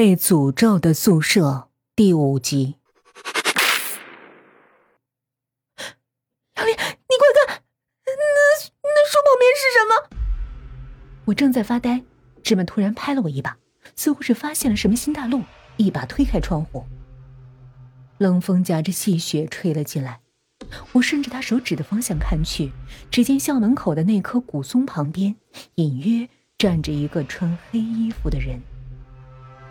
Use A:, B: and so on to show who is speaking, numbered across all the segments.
A: 被诅咒的宿舍第五集。
B: 杨丽，你快看，那那书旁边是什么？
A: 我正在发呆，芝麻突然拍了我一把，似乎是发现了什么新大陆，一把推开窗户。冷风夹着细雪吹了进来，我顺着他手指的方向看去，只见校门口的那棵古松旁边，隐约站着一个穿黑衣服的人。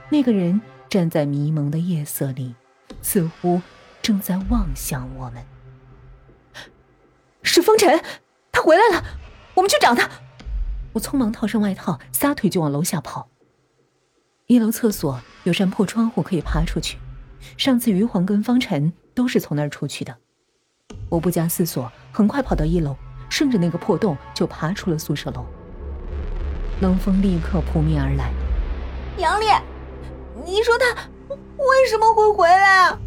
A: 那个人站在迷蒙的夜色里，似乎正在望向我们。
B: 是风尘，他回来了，我们去找他。
A: 我匆忙套上外套，撒腿就往楼下跑。一楼厕所有扇破窗户可以爬出去，上次余黄跟方辰都是从那儿出去的。我不加思索，很快跑到一楼，顺着那个破洞就爬出了宿舍楼。冷风立刻扑面而来，
B: 杨烈。你说他为什么会回来啊？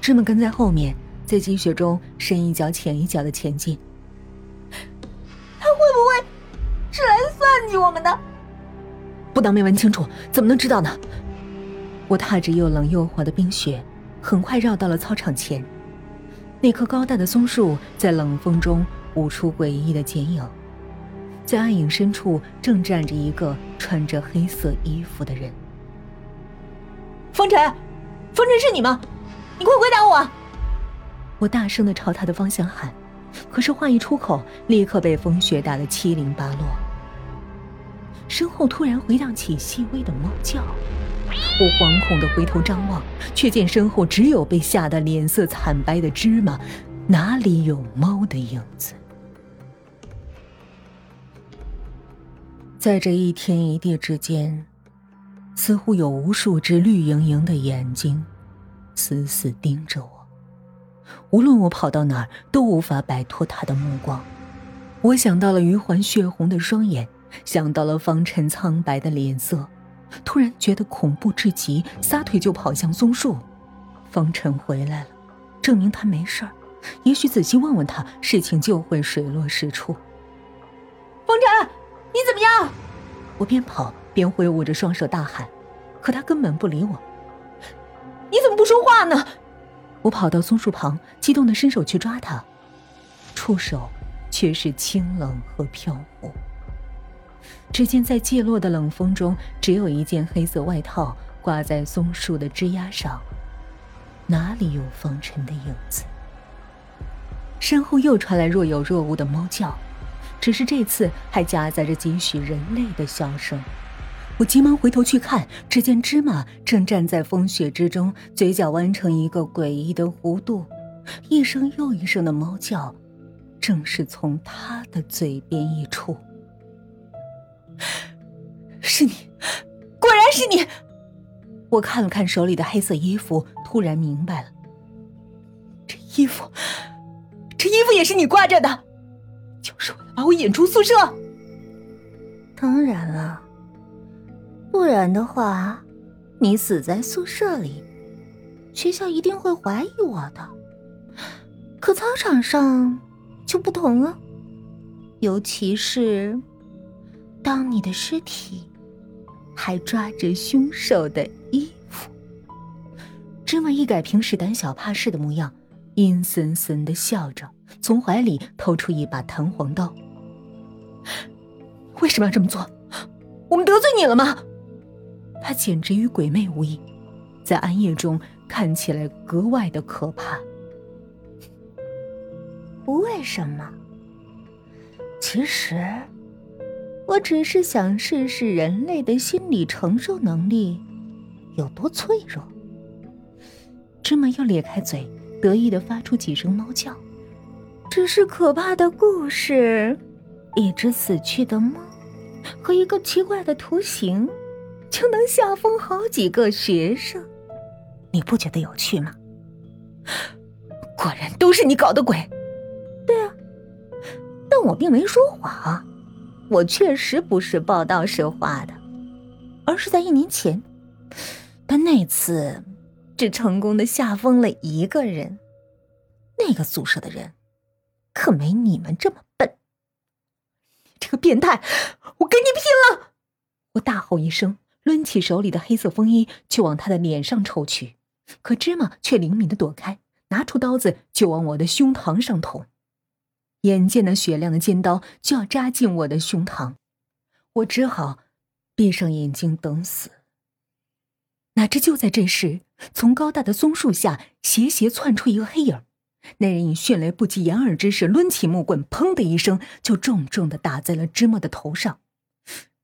A: 芝麻跟在后面，在积雪中深一脚浅一脚的前进。
B: 他会不会是来算计我们的？
A: 不当没问清楚，怎么能知道呢？我踏着又冷又滑的冰雪，很快绕到了操场前。那棵高大的松树在冷风中舞出诡异的剪影，在暗影深处正站着一个穿着黑色衣服的人。
B: 风尘，风尘是你吗？你快回答我！
A: 我大声的朝他的方向喊，可是话一出口，立刻被风雪打得七零八落。身后突然回荡起细微的猫叫，我惶恐的回头张望，却见身后只有被吓得脸色惨白的芝麻，哪里有猫的影子？在这一天一地之间。似乎有无数只绿莹莹的眼睛，死死盯着我。无论我跑到哪儿，都无法摆脱他的目光。我想到了余环血红的双眼，想到了方辰苍白的脸色，突然觉得恐怖至极，撒腿就跑向松树。方辰回来了，证明他没事儿。也许仔细问问他，事情就会水落石出。
B: 方辰，你怎么样？
A: 我边跑。边挥舞着双手大喊，可他根本不理我。
B: 你怎么不说话呢？
A: 我跑到松树旁，激动的伸手去抓他，触手却是清冷和飘忽。只见在寂落的冷风中，只有一件黑色外套挂在松树的枝桠上，哪里有风尘的影子？身后又传来若有若无的猫叫，只是这次还夹杂着几许人类的笑声。我急忙回头去看，只见芝麻正站在风雪之中，嘴角弯成一个诡异的弧度，一声又一声的猫叫，正是从他的嘴边溢出。
B: 是你，果然是你！
A: 我看了看手里的黑色衣服，突然明白了，
B: 这衣服，这衣服也是你挂着的，就是为了把我引出宿舍。
C: 当然了。不然的话，你死在宿舍里，学校一定会怀疑我的。可操场上就不同了，尤其是当你的尸体还抓着凶手的衣服。
A: 芝麻一改平时胆小怕事的模样，阴森森的笑着，从怀里掏出一把弹簧刀。
B: 为什么要这么做？我们得罪你了吗？
A: 他简直与鬼魅无异，在暗夜中看起来格外的可怕。
C: 不为什么，其实我只是想试试人类的心理承受能力有多脆弱。
A: 芝麻又咧开嘴，得意的发出几声猫叫。
C: 只是可怕的故事，一只死去的猫和一个奇怪的图形。就能吓疯好几个学生，你不觉得有趣吗？
B: 果然都是你搞的鬼。
C: 对啊，但我并没说谎，我确实不是报道实话的，而是在一年前，但那次只成功的吓疯了一个人，那个宿舍的人可没你们这么笨。
B: 你这个变态，我跟你拼了！
A: 我大吼一声。抡起手里的黑色风衣就往他的脸上抽去，可芝麻却灵敏的躲开，拿出刀子就往我的胸膛上捅。眼见那雪亮的尖刀就要扎进我的胸膛，我只好闭上眼睛等死。哪知就在这时，从高大的松树下斜斜窜出一个黑影，那人以迅雷不及掩耳之势抡起木棍，砰的一声就重重的打在了芝麻的头上。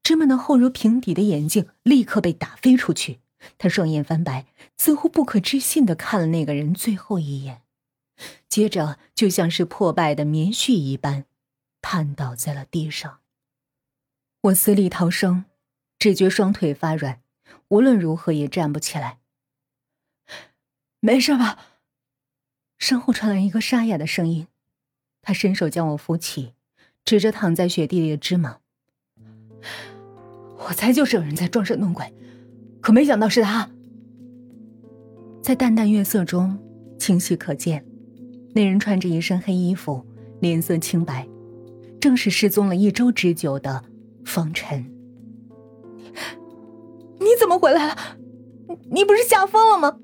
A: 芝麻那厚如平底的眼镜立刻被打飞出去，他双眼翻白，似乎不可置信的看了那个人最后一眼，接着就像是破败的棉絮一般，瘫倒在了地上。我死里逃生，只觉双腿发软。无论如何也站不起来。
B: 没事吧？
A: 身后传来一个沙哑的声音，他伸手将我扶起，指着躺在雪地里的芝麻：“
B: 我猜就是有人在装神弄鬼，可没想到是他。”
A: 在淡淡月色中，清晰可见，那人穿着一身黑衣服，脸色清白，正是失踪了一周之久的方辰。
B: 你怎么回来了？你不是吓疯了吗？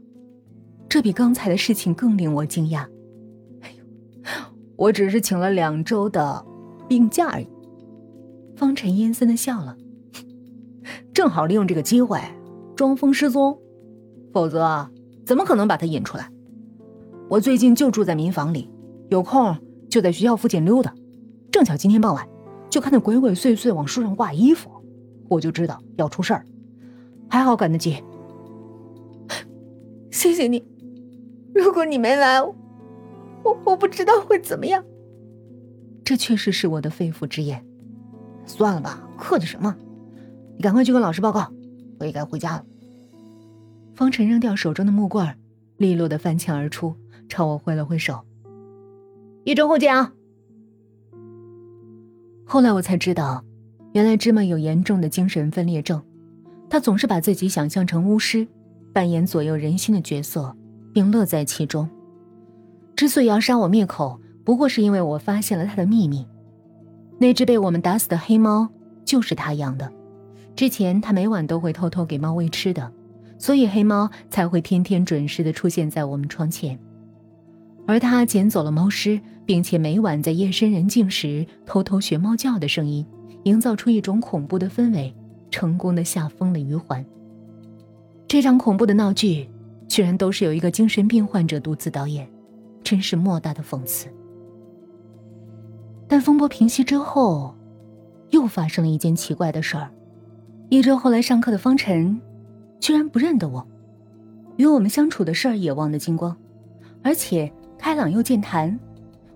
A: 这比刚才的事情更令我惊讶。
B: 哎呦，我只是请了两周的病假而已。
A: 方辰阴森的笑了，
B: 正好利用这个机会装疯失踪，否则怎么可能把他引出来？我最近就住在民房里，有空就在学校附近溜达。正巧今天傍晚，就看他鬼鬼祟祟往树上挂衣服，我就知道要出事儿。还好赶得及，谢谢你。如果你没来，我我不知道会怎么样。
A: 这确实是我的肺腑之言。
B: 算了吧，客气什么？你赶快去跟老师报告，我也该回家了。
A: 方辰扔掉手中的木棍，利落的翻墙而出，朝我挥了挥手：“
B: 一周后见啊。”
A: 后来我才知道，原来芝麻有严重的精神分裂症。他总是把自己想象成巫师，扮演左右人心的角色，并乐在其中。之所以要杀我灭口，不过是因为我发现了他的秘密。那只被我们打死的黑猫就是他养的。之前他每晚都会偷偷给猫喂吃的，所以黑猫才会天天准时的出现在我们窗前。而他捡走了猫尸，并且每晚在夜深人静时偷偷学猫叫的声音，营造出一种恐怖的氛围。成功的吓疯了余环。这场恐怖的闹剧，居然都是由一个精神病患者独自导演，真是莫大的讽刺。但风波平息之后，又发生了一件奇怪的事儿：一周后来上课的方晨，居然不认得我，与我们相处的事儿也忘得精光，而且开朗又健谈，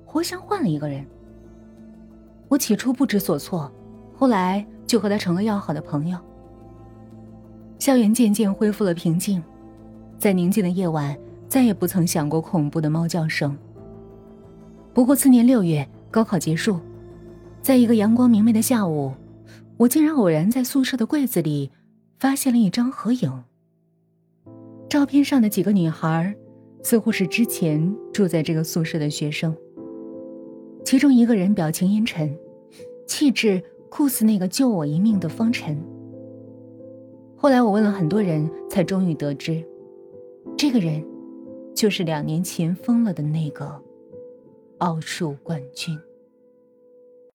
A: 活像换了一个人。我起初不知所措，后来。就和他成了要好的朋友。校园渐渐恢复了平静，在宁静的夜晚，再也不曾想过恐怖的猫叫声。不过次年六月，高考结束，在一个阳光明媚的下午，我竟然偶然在宿舍的柜子里发现了一张合影。照片上的几个女孩，似乎是之前住在这个宿舍的学生。其中一个人表情阴沉，气质。酷似那个救我一命的方辰。后来我问了很多人，才终于得知，这个人，就是两年前疯了的那个奥数冠军。